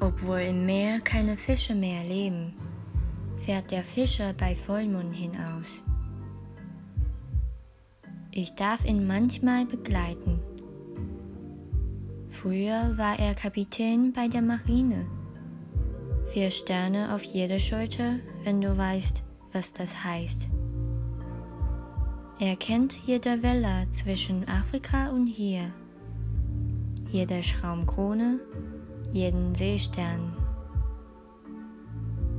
Obwohl im Meer keine Fische mehr leben, fährt der Fischer bei Vollmond hinaus. Ich darf ihn manchmal begleiten. Früher war er Kapitän bei der Marine. Vier Sterne auf jeder Schulter, wenn du weißt, was das heißt. Er kennt jede Welle zwischen Afrika und hier, jede Schraumkrone, jeden Seestern.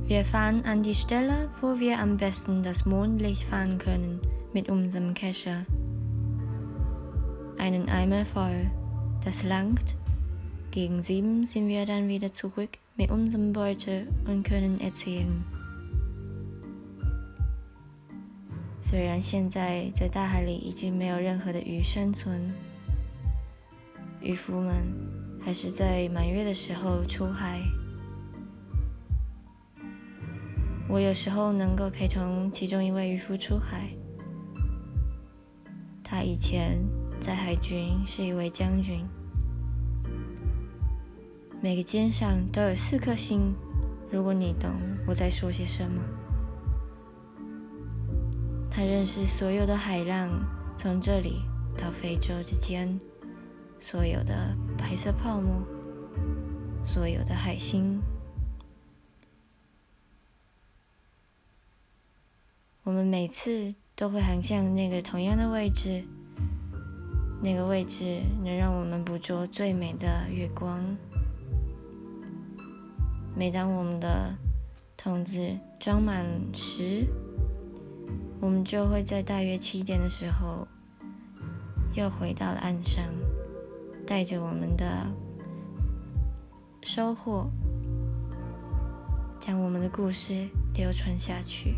Wir fahren an die Stelle, wo wir am besten das Mondlicht fahren können mit unserem Kescher. Einen Eimer voll, das langt. Gegen sieben sind wir dann wieder zurück mit unserem Beutel und können erzählen. 虽然现在在大海里已经没有任何的鱼生存，渔夫们 还是在满月的时候出海。我有时候能够陪同其中一位渔夫出海。他以前在海军是一位将军，每个肩上都有四颗星。如果你懂我在说些什么。他认识所有的海浪，从这里到非洲之间，所有的白色泡沫，所有的海星。我们每次都会航向那个同样的位置，那个位置能让我们捕捉最美的月光。每当我们的桶子装满时，我们就会在大约七点的时候，又回到了岸上，带着我们的收获，将我们的故事流传下去。